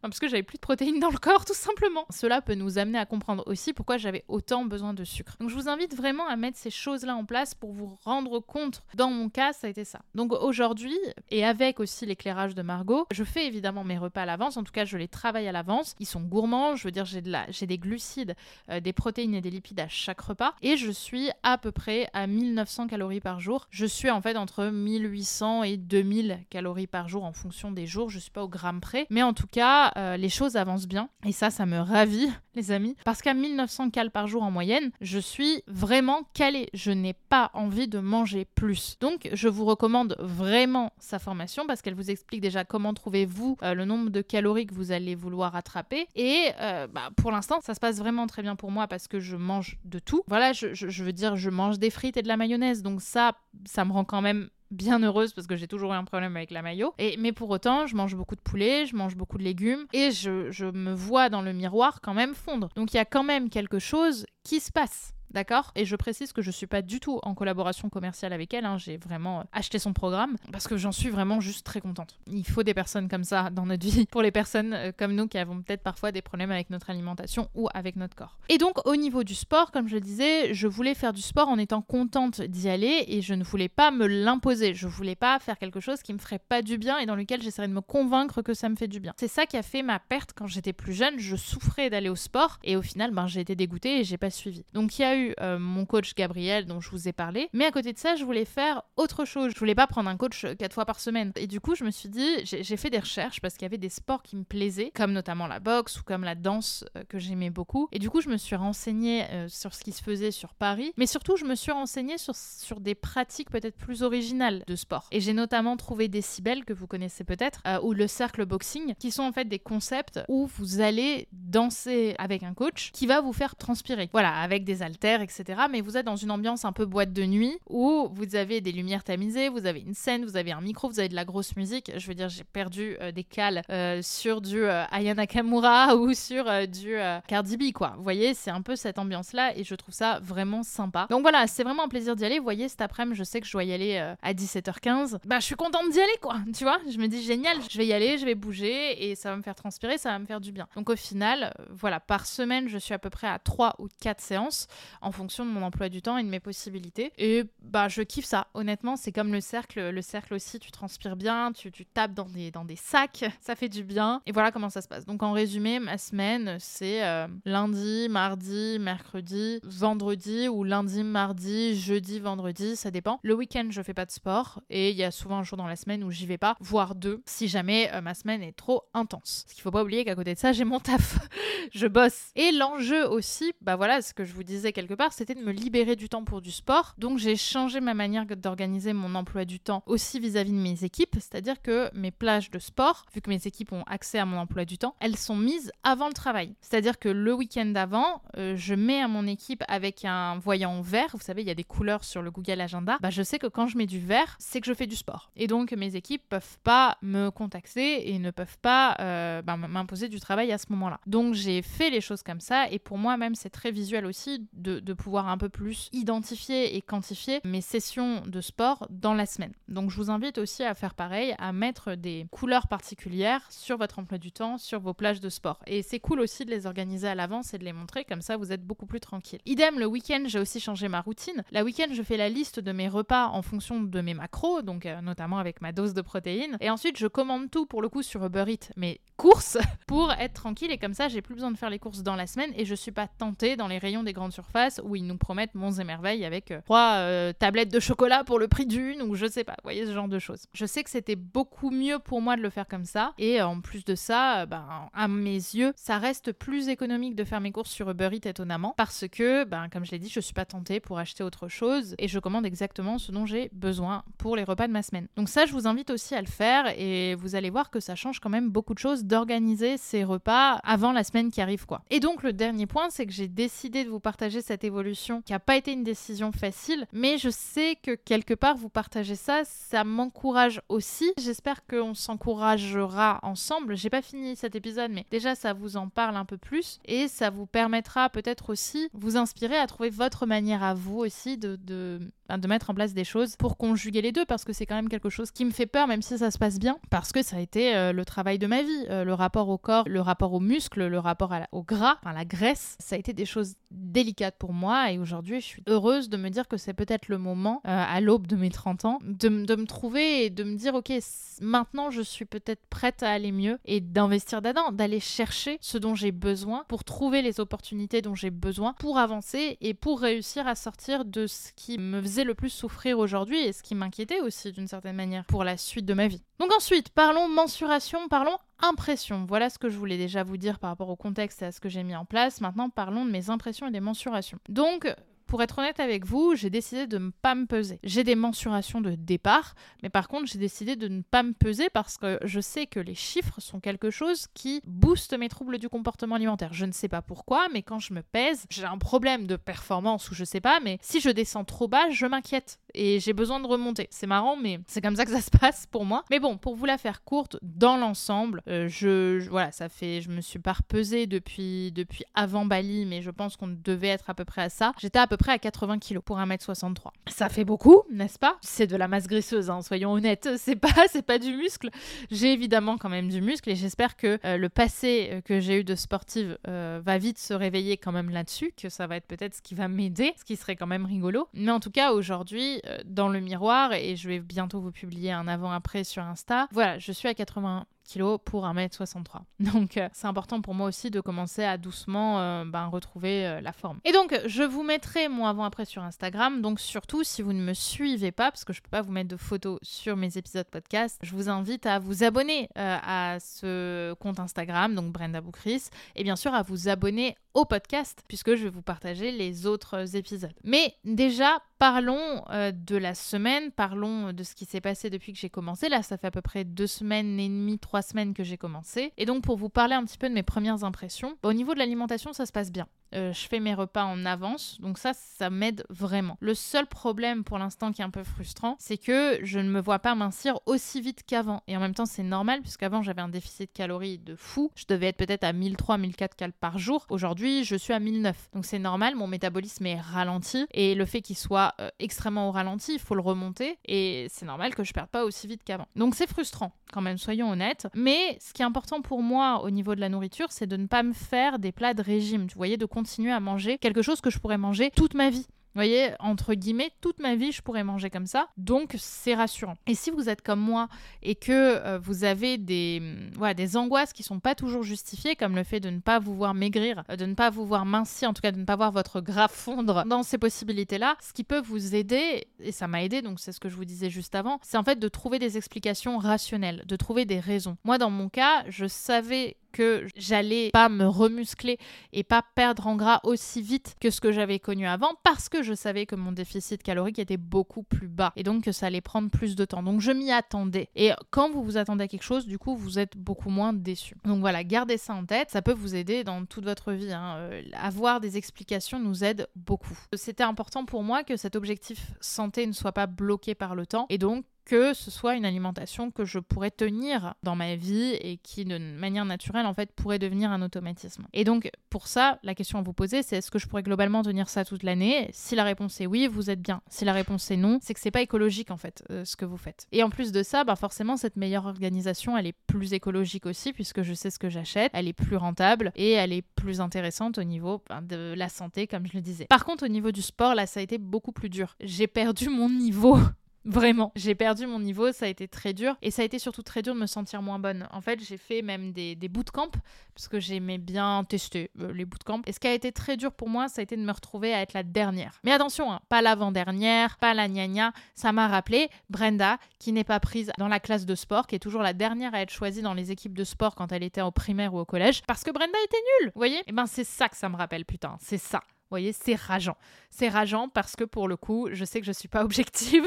parce que j'avais plus de protéines dans le corps, tout simplement. Cela peut nous amener à comprendre aussi pourquoi j'avais autant besoin de sucre. Donc, je vous invite vraiment à mettre ces choses-là en place pour vous rendre compte. Dans mon cas, ça a été ça. Donc, aujourd'hui, et avec aussi l'éclairage de Margot, je fais évidemment mes repas à l'avance. En tout cas, je les travaille à l'avance. Ils sont gourmands. Je veux dire, j'ai de la... des glucides, euh, des protéines et des lipides à chaque repas. Et je suis à peu près à 1900 calories par jour. Je suis en fait entre 1800 et 2000 calories par jour en fonction des jours. Je suis pas au gramme près, mais en tout cas, euh, les choses avancent bien. Et ça, ça me ravit, les amis, parce qu'à 1900 cal par jour en moyenne, je suis vraiment calée. Je n'ai pas envie de manger plus. Donc, je vous recommande vraiment sa formation parce qu'elle vous explique déjà comment trouvez-vous euh, le nombre de calories que vous allez vouloir attraper. Et euh, bah, pour l'instant, ça se passe vraiment très bien pour moi parce que je mange de tout. Voilà, je, veux dire, je mange des frites et de la mayonnaise. Donc ça, ça me rend quand même bien heureuse parce que j'ai toujours eu un problème avec la maillot. Mais pour autant, je mange beaucoup de poulet, je mange beaucoup de légumes et je me vois dans le miroir quand même fondre. Donc il y a quand même quelque chose qui se passe. D'accord Et je précise que je suis pas du tout en collaboration commerciale avec elle. Hein. J'ai vraiment euh, acheté son programme parce que j'en suis vraiment juste très contente. Il faut des personnes comme ça dans notre vie pour les personnes euh, comme nous qui avons peut-être parfois des problèmes avec notre alimentation ou avec notre corps. Et donc, au niveau du sport, comme je le disais, je voulais faire du sport en étant contente d'y aller et je ne voulais pas me l'imposer. Je voulais pas faire quelque chose qui me ferait pas du bien et dans lequel j'essaierais de me convaincre que ça me fait du bien. C'est ça qui a fait ma perte quand j'étais plus jeune. Je souffrais d'aller au sport et au final, ben, j'ai été dégoûtée et j'ai pas suivi. Donc, il y a eu euh, mon coach Gabriel dont je vous ai parlé. Mais à côté de ça, je voulais faire autre chose. Je voulais pas prendre un coach euh, quatre fois par semaine. Et du coup, je me suis dit, j'ai fait des recherches parce qu'il y avait des sports qui me plaisaient, comme notamment la boxe ou comme la danse euh, que j'aimais beaucoup. Et du coup, je me suis renseignée sur ce qui se faisait sur Paris. Mais surtout, je me suis renseignée sur, des pratiques peut-être plus originales de sport. Et j'ai notamment trouvé Décibel, que vous connaissez peut-être, ou le cercle boxing, qui sont en fait des concepts où vous allez danser avec un coach qui va vous faire transpirer. Voilà, avec des haltères etc. Mais vous êtes dans une ambiance un peu boîte de nuit où vous avez des lumières tamisées, vous avez une scène, vous avez un micro, vous avez de la grosse musique. Je veux dire, j'ai perdu euh, des cales euh, sur du euh, Aya Nakamura ou sur du Cardi B, quoi. Vous voyez, c'est un peu cette ambiance-là et je trouve ça vraiment sympa. Donc voilà, c'est vraiment un plaisir d'y aller. Vous voyez, cet après-midi, je sais que je dois y aller à 17h15. Bah, je suis contente d'y aller, quoi. Tu vois, je me dis génial, je vais y aller, je vais bouger et ça va me faire transpirer, ça va me faire du bien. Donc au final, voilà, par semaine, je suis à peu près à 3 ou 4 séances en fonction de mon emploi du temps et de mes possibilités. Et bah je kiffe ça. Honnêtement, c'est comme le cercle. Le cercle aussi, tu transpires bien, tu, tu tapes dans des, dans des sacs, ça fait du bien. Et voilà comment ça se passe. Donc en résumé, ma semaine, c'est euh, lundi, mardi, mercredi, vendredi ou lundi, mardi, jeudi, vendredi, ça dépend. Le week-end, je fais pas de sport et il y a souvent un jour dans la semaine où j'y vais pas, voire deux, si jamais euh, ma semaine est trop intense. Parce qu'il faut pas oublier qu'à côté de ça, j'ai mon taf. je bosse. Et l'enjeu aussi, bah voilà, ce que je vous disais quelque part, c'était de me libérer du temps pour du sport. Donc j'ai changé ma manière d'organiser mon emploi du temps aussi vis-à-vis de mes équipes, c'est-à-dire que mes plages de sport, vu que mes équipes ont accès à mon emploi du temps, elles sont mises avant le travail. C'est-à-dire que le week-end d'avant, euh, je mets à mon équipe avec un voyant vert, vous savez, il y a des couleurs sur le Google Agenda, bah, je sais que quand je mets du vert, c'est que je fais du sport. Et donc mes équipes peuvent pas me contacter et ne peuvent pas euh, bah, m'imposer du travail à ce moment-là. Donc j'ai fait les choses comme ça et pour moi même c'est très visuel aussi de, de pouvoir un peu plus identifier et quantifier mes sessions de sport dans la semaine. Donc je vous invite aussi à faire pareil, à mettre des couleurs particulières sur votre emploi du temps, sur vos plages de sport. Et c'est cool aussi de les organiser à l'avance et de les montrer, comme ça vous êtes beaucoup plus tranquille. Idem, le week-end, j'ai aussi changé ma routine. La week-end, je fais la liste de mes repas en fonction de mes macros, donc euh, notamment avec ma dose de protéines. Et ensuite, je commande tout pour le coup sur Uber Eats, mes courses, pour être tranquille et comme ça, j'ai plus besoin de faire les courses dans la semaine et je suis pas tentée dans les rayons des grandes surfaces où ils nous promettent monts et merveilles avec euh, trois euh, tablettes de chocolat pour le prix d'une ou je sais pas, vous voyez ce genre de choses. Je sais que c'était beaucoup mieux pour moi de le faire comme ça et en plus de ça, ben, à mes yeux, ça reste plus économique de faire mes courses sur Uber Eats étonnamment parce que, ben, comme je l'ai dit, je suis pas tentée pour acheter autre chose et je commande exactement ce dont j'ai besoin pour les repas de ma semaine. Donc ça, je vous invite aussi à le faire et vous allez voir que ça change quand même beaucoup de choses d'organiser ces repas avant la semaine qui arrive quoi. Et donc le dernier point, c'est que j'ai décidé de vous partager cette évolution qui n'a pas été une décision facile, mais je sais que quelque part vous partagez ça, ça m'encourage aussi. J'espère qu'on s'encouragera ensemble. J'ai pas fini cet épisode, mais déjà ça vous en parle un peu plus et ça vous permettra peut-être aussi vous inspirer à trouver votre manière à vous aussi de, de de mettre en place des choses pour conjuguer les deux parce que c'est quand même quelque chose qui me fait peur même si ça se passe bien parce que ça a été euh, le travail de ma vie. Euh, le rapport au corps le rapport aux muscles le rapport au gras enfin la graisse ça a été des choses délicates pour moi. Et aujourd'hui je suis heureuse de me dire que c'est peut-être le moment euh, à l'aube de mes 30 ans de, de, me trouver et de me dire ok maintenant je suis peut-être prête à aller mieux et d'investir dedans d'aller chercher ce dont j'ai besoin pour trouver les opportunités dont j'ai besoin pour avancer et pour réussir à sortir de ce qui me faisait le plus souffrir aujourd'hui et ce qui m'inquiétait aussi d'une certaine manière pour la suite de ma vie. Donc ensuite, parlons mensuration, parlons impression. Voilà ce que je voulais déjà vous dire par rapport au contexte et à ce que j'ai mis en place. Maintenant, parlons de mes impressions et des mensurations. Donc, pour être honnête avec vous, j'ai décidé de ne pas me peser. J'ai des mensurations de départ, mais par contre, j'ai décidé de ne pas me peser parce que je sais que les chiffres sont quelque chose qui booste mes troubles du comportement alimentaire. Je ne sais pas pourquoi, mais quand je me pèse, j'ai un problème de performance ou je sais pas, mais si je descends trop bas, je m'inquiète et j'ai besoin de remonter. C'est marrant, mais c'est comme ça que ça se passe pour moi. Mais bon, pour vous la faire courte, dans l'ensemble, euh, je, voilà, ça fait, je me suis pas repesée depuis depuis avant Bali, mais je pense qu'on devait être à peu près à ça. J'étais à peu près à 80 kg pour 1m63. Ça fait beaucoup, n'est-ce pas? C'est de la masse graisseuse, hein, soyons honnêtes. C'est pas c'est pas du muscle. J'ai évidemment quand même du muscle et j'espère que euh, le passé euh, que j'ai eu de sportive va vite se réveiller quand même là-dessus, que ça va être peut-être ce qui va m'aider, ce qui serait quand même rigolo. Mais en tout cas, aujourd'hui, dans le miroir et je vais bientôt vous publier un avant-après sur Insta. Voilà, je suis à 80 kg pour 1m63. Donc euh, c'est important pour moi aussi de commencer à doucement euh, ben, retrouver la forme. Et donc je vous mettrai mon avant-après sur Instagram. Donc surtout si vous ne me suivez pas, parce que je peux pas vous mettre de photos sur mes épisodes podcast, je vous invite à vous abonner à ce compte Instagram, donc Brenda Boukris, et bien sûr à vous abonner au podcast, puisque je vais vous partager les autres épisodes. Mais déjà, parlons euh, de la semaine, parlons de ce qui s'est passé depuis que j'ai commencé. Là, ça fait à peu près deux semaines et demie, trois semaines que j'ai commencé. Et donc, pour vous parler un petit peu de mes premières impressions, au niveau de l'alimentation, ça se passe bien. Euh, je fais mes repas en avance. Donc ça, ça m'aide vraiment. Le seul problème pour l'instant qui est un peu frustrant, c'est que je ne me vois pas mincir aussi vite qu'avant. Et en même temps, c'est normal puisqu'avant, j'avais un déficit de calories de fou. Je devais être peut-être à 1003, 1004 calories par jour. Aujourd'hui, je suis à 1009. Donc c'est normal, mon métabolisme est ralenti. Et le fait qu'il soit euh, extrêmement au ralenti, il faut le remonter. Et c'est normal que je perde pas aussi vite qu'avant. Donc c'est frustrant quand même, soyons honnêtes. Mais ce qui est important pour moi au niveau de la nourriture, c'est de ne pas me faire des plats de régime. Tu voyez, de continuer à manger quelque chose que je pourrais manger toute ma vie. Vous voyez, entre guillemets, toute ma vie, je pourrais manger comme ça. Donc, c'est rassurant. Et si vous êtes comme moi et que euh, vous avez des, voilà, des angoisses qui sont pas toujours justifiées, comme le fait de ne pas vous voir maigrir, euh, de ne pas vous voir mincir, en tout cas de ne pas voir votre gras fondre dans ces possibilités-là, ce qui peut vous aider, et ça m'a aidé, donc c'est ce que je vous disais juste avant, c'est en fait de trouver des explications rationnelles, de trouver des raisons. Moi, dans mon cas, je savais que j'allais pas me remuscler et pas perdre en gras aussi vite que ce que j'avais connu avant parce que je savais que mon déficit calorique était beaucoup plus bas et donc que ça allait prendre plus de temps. Donc je m'y attendais. Et quand vous vous attendez à quelque chose, du coup, vous êtes beaucoup moins déçu. Donc voilà, gardez ça en tête. Ça peut vous aider dans toute votre vie. Hein. Euh, avoir des explications nous aide beaucoup. C'était important pour moi que cet objectif santé ne soit pas bloqué par le temps et donc que ce soit une alimentation que je pourrais tenir dans ma vie et qui, de manière naturelle, en fait, pourrait devenir un automatisme. Et donc, pour ça, la question à vous poser, c'est est-ce que je pourrais globalement tenir ça toute l'année? Si la réponse est oui, vous êtes bien. Si la réponse est non, c'est que c'est pas écologique, en fait, euh, ce que vous faites. Et en plus de ça, bah forcément, cette meilleure organisation, elle est plus écologique aussi, puisque je sais ce que j'achète, elle est plus rentable et elle est plus intéressante au niveau ben, de la santé, comme je le disais. Par contre, au niveau du sport, là, ça a été beaucoup plus dur. J'ai perdu mon niveau Vraiment. J'ai perdu mon niveau, ça a été très dur. Et ça a été surtout très dur de me sentir moins bonne. En fait, j'ai fait même des, des bootcamps, parce que j'aimais bien tester euh, les bootcamps. Et ce qui a été très dur pour moi, ça a été de me retrouver à être la dernière. Mais attention, hein, pas l'avant-dernière, pas la gna Ça m'a rappelé Brenda, qui n'est pas prise dans la classe de sport, qui est toujours la dernière à être choisie dans les équipes de sport quand elle était au primaire ou au collège, parce que Brenda était nulle. Vous voyez? Et eh ben c'est ça que ça me rappelle, putain. C'est ça. Vous voyez, c'est rageant. C'est rageant parce que pour le coup, je sais que je suis pas objective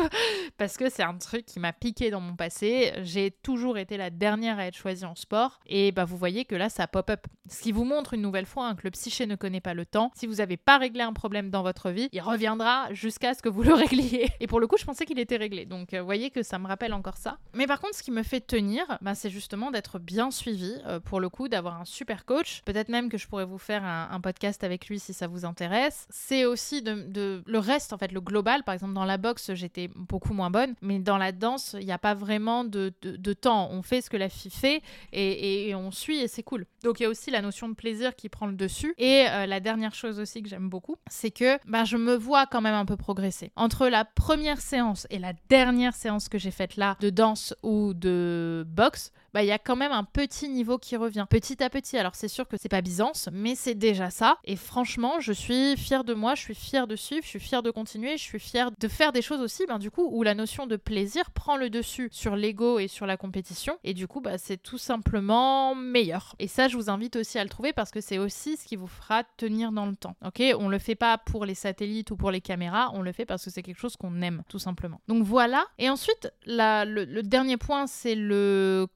parce que c'est un truc qui m'a piqué dans mon passé. J'ai toujours été la dernière à être choisie en sport et bah vous voyez que là ça pop up. Ce qui vous montre une nouvelle fois hein, que le psyché ne connaît pas le temps. Si vous n'avez pas réglé un problème dans votre vie, il reviendra jusqu'à ce que vous le régliez. Et pour le coup, je pensais qu'il était réglé. Donc euh, vous voyez que ça me rappelle encore ça. Mais par contre, ce qui me fait tenir, bah, c'est justement d'être bien suivi. Euh, pour le coup, d'avoir un super coach. Peut-être même que je pourrais vous faire un podcast avec lui si ça vous intéresse. C'est aussi de le reste, en fait, le global. Par exemple, dans la boxe, j'étais beaucoup moins bonne, mais dans la danse, il n'y a pas vraiment de, temps. On fait ce que la fille fait et, on suit et c'est cool. Donc, il y a aussi la notion de plaisir qui prend le dessus. Et euh, la dernière chose aussi que j'aime beaucoup, c'est que bah, je me vois quand même un peu progresser. Entre la première séance et la dernière séance que j'ai faite là, de danse ou de boxe, bah, il y a quand même un petit niveau qui revient petit à petit. Alors c'est sûr que c'est pas Byzance, mais c'est déjà ça. Et franchement, je suis fière de moi, je suis fière de suivre, je suis fière de continuer, je suis fière de faire des choses aussi, ben, du coup, où la notion de plaisir prend le dessus sur l'ego et sur la compétition. Et du coup, bah, c'est tout simplement meilleur. Et ça, je vous invite aussi à le trouver parce que c'est aussi ce qui vous fera tenir dans le temps. Ok, on le fait pas pour les satellites ou pour les caméras, on le fait parce que c'est quelque chose qu'on aime, tout simplement. Donc voilà. Et ensuite, la, le dernier point, c'est le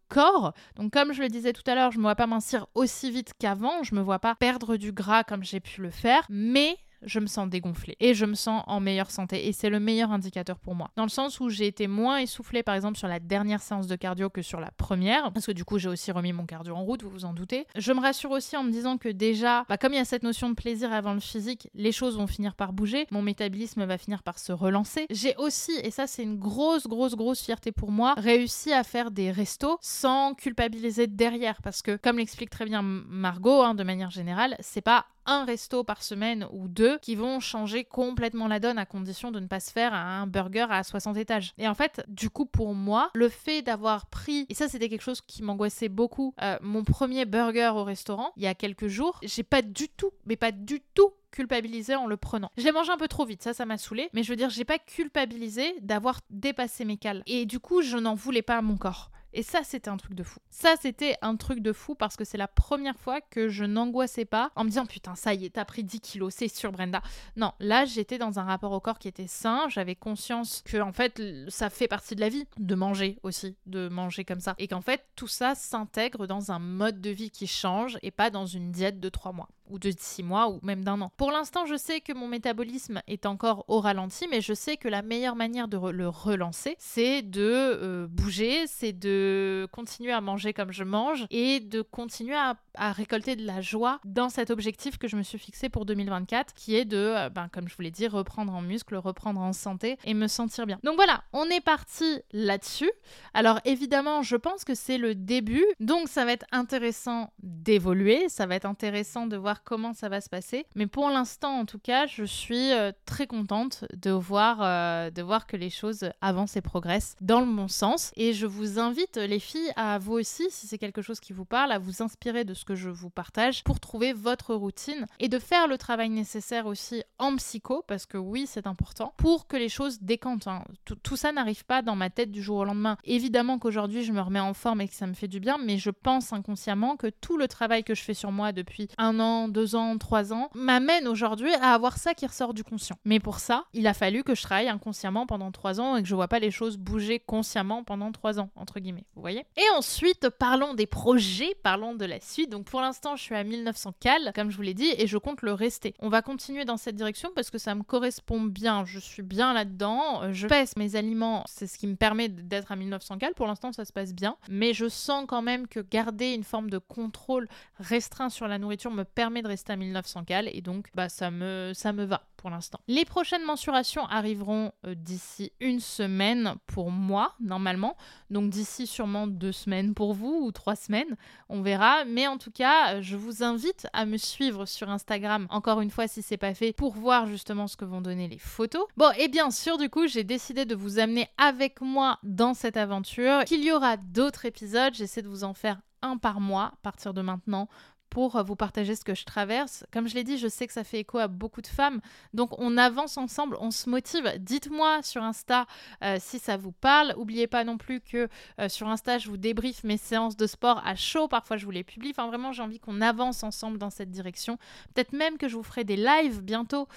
Donc comme je le disais tout à l'heure, je me vois pas mincir aussi vite qu'avant, je me vois pas perdre du gras comme j'ai pu le faire, mais je me sens dégonflée et je me sens en meilleure santé. Et c'est le meilleur indicateur pour moi. Dans le sens où j'ai été moins essoufflée, par exemple, sur la dernière séance de cardio que sur la première, parce que du coup, j'ai aussi remis mon cardio en route, vous vous en doutez. Je me rassure aussi en me disant que déjà, bah, comme il y a cette notion de plaisir avant le physique, les choses vont finir par bouger, mon métabolisme va finir par se relancer. J'ai aussi, et ça c'est une grosse, grosse, grosse fierté pour moi, réussi à faire des restos sans culpabiliser derrière, parce que comme l'explique très bien Margot, hein, de manière générale, c'est pas un resto par semaine ou deux qui vont changer complètement la donne à condition de ne pas se faire un burger à 60 étages. Et en fait, du coup, pour moi, le fait d'avoir pris, et ça c'était quelque chose qui m'angoissait beaucoup, euh, mon premier burger au restaurant, il y a quelques jours, j'ai pas du tout, mais pas du tout culpabilisé en le prenant. Je l'ai mangé un peu trop vite, ça, ça m'a saoulé, mais je veux dire, j'ai pas culpabilisé d'avoir dépassé mes cales. Et du coup, je n'en voulais pas à mon corps. Et ça, c'était un truc de fou. Ça, c'était un truc de fou parce que c'est la première fois que je n'angoissais pas en me disant putain, ça y est, t'as pris 10 kilos, c'est sûr, Brenda. Non, là, j'étais dans un rapport au corps qui était sain. J'avais conscience que, en fait, ça fait partie de la vie de manger aussi, de manger comme ça. Et qu'en fait, tout ça s'intègre dans un mode de vie qui change et pas dans une diète de 3 mois ou de 6 mois ou même d'un an. Pour l'instant, je sais que mon métabolisme est encore au ralenti, mais je sais que la meilleure manière de le relancer, c'est de euh, bouger, c'est de continuer à manger comme je mange et de continuer à, récolter de la joie dans cet objectif que je me suis fixé pour 2024, qui est de, euh, ben, comme je vous l'ai dit, reprendre en muscle, reprendre en santé et me sentir bien. Donc voilà, on est parti là-dessus. Alors évidemment, je pense que c'est le début, donc ça va être intéressant d'évoluer, ça va être intéressant de voir comment ça va se passer. Mais pour l'instant, en tout cas, je suis euh, très contente de voir, euh, de voir que les choses avancent et progressent dans le bon sens. Et je vous invite, les filles, à vous aussi, si c'est quelque chose qui vous parle, à vous inspirer de ce que je vous partage pour trouver votre routine et de faire le travail nécessaire aussi en psycho, parce que oui, c'est important, pour que les choses décantent. Hein. Tout, tout ça n'arrive pas dans ma tête du jour au lendemain. Évidemment qu'aujourd'hui, je me remets en forme et que ça me fait du bien, mais je pense inconsciemment que tout le travail que je fais sur moi depuis un an, deux ans, trois ans, m'amène aujourd'hui à avoir ça qui ressort du conscient. Mais pour ça, il a fallu que je travaille inconsciemment pendant trois ans et que je vois pas les choses bouger consciemment pendant trois ans, entre guillemets. Vous voyez? Et ensuite, parlons des projets, parlons de la suite. Donc pour l'instant, je suis à 1900 cal, comme je vous l'ai dit, et je compte le rester. On va continuer dans cette direction parce que ça me correspond bien. Je suis bien là-dedans. Euh, je pèse mes aliments, c'est ce qui me permet d'être à 1900 cal. Pour l'instant, ça se passe bien. Mais je sens quand même que garder une forme de contrôle restreint sur la nourriture me permet de rester à 1900 cal et donc bah, ça, me, ça me va pour l'instant. Les prochaines mensurations arriveront euh, d'ici une semaine pour moi, normalement. Donc d'ici sûrement deux semaines pour vous ou trois semaines, on verra. Mais en tout cas, euh, je vous invite à me suivre sur Instagram, encore une fois si c'est pas fait, pour voir justement ce que vont donner les photos. Bon, et bien sûr, du coup, j'ai décidé de vous amener avec moi dans cette aventure, qu'il y aura d'autres épisodes. J'essaie de vous en faire un par mois à partir de maintenant pour euh, vous partager ce que je traverse. Comme je l'ai dit, je sais que ça fait écho à beaucoup de femmes. Donc on avance ensemble, on se motive. Dites-moi sur Insta euh, si ça vous parle. N'oubliez pas non plus que euh, sur Insta, je vous débriefe mes séances de sport à chaud. Parfois, je vous les publie. Enfin, vraiment, j'ai envie qu'on avance ensemble dans cette direction. Peut-être même que je vous ferai des lives bientôt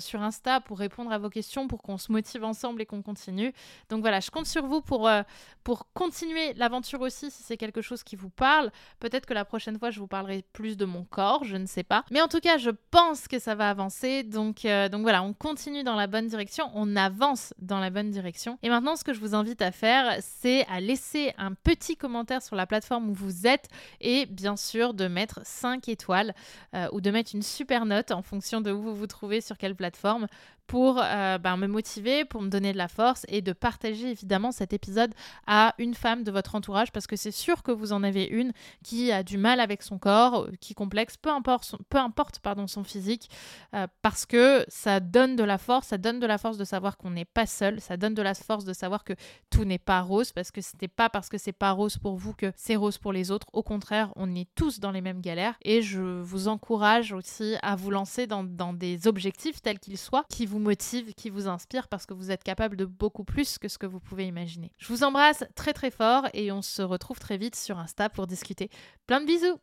sur Insta pour répondre à vos questions, pour qu'on se motive ensemble et qu'on continue. Donc voilà, je compte sur vous pour, pour continuer l'aventure aussi si c'est quelque chose qui vous parle. Peut-être que la prochaine fois, je vous parlerai plus de mon corps, je ne sais pas. Mais en tout cas, je pense que ça va avancer. Donc, euh, donc voilà, on continue dans la bonne direction, on avance dans la bonne direction. Et maintenant, ce que je vous invite à faire, c'est à laisser un petit commentaire sur la plateforme où vous êtes et bien sûr de mettre 5 étoiles euh, ou de mettre une super note en fonction de où vous vous trouvez sur quelle plateforme pour euh, ben, me motiver, pour me donner de la force et de partager évidemment cet épisode à une femme de votre entourage parce que c'est sûr que vous en avez une qui a du mal avec son corps, euh, qui complexe, peu importe son, peu importe, pardon, son physique, euh, parce que ça donne de la force, ça donne de la force de savoir qu'on n'est pas seul, ça donne de la force de savoir que tout n'est pas rose parce que n'est pas parce que c'est pas rose pour vous que c'est rose pour les autres. Au contraire, on est tous dans les mêmes galères et je vous encourage aussi à vous lancer dans, dans des objectifs tels qu'ils soient qui vous motive, qui vous inspire parce que vous êtes capable de beaucoup plus que ce que vous pouvez imaginer. Je vous embrasse très très fort et on se retrouve très vite sur Insta pour discuter. Plein de bisous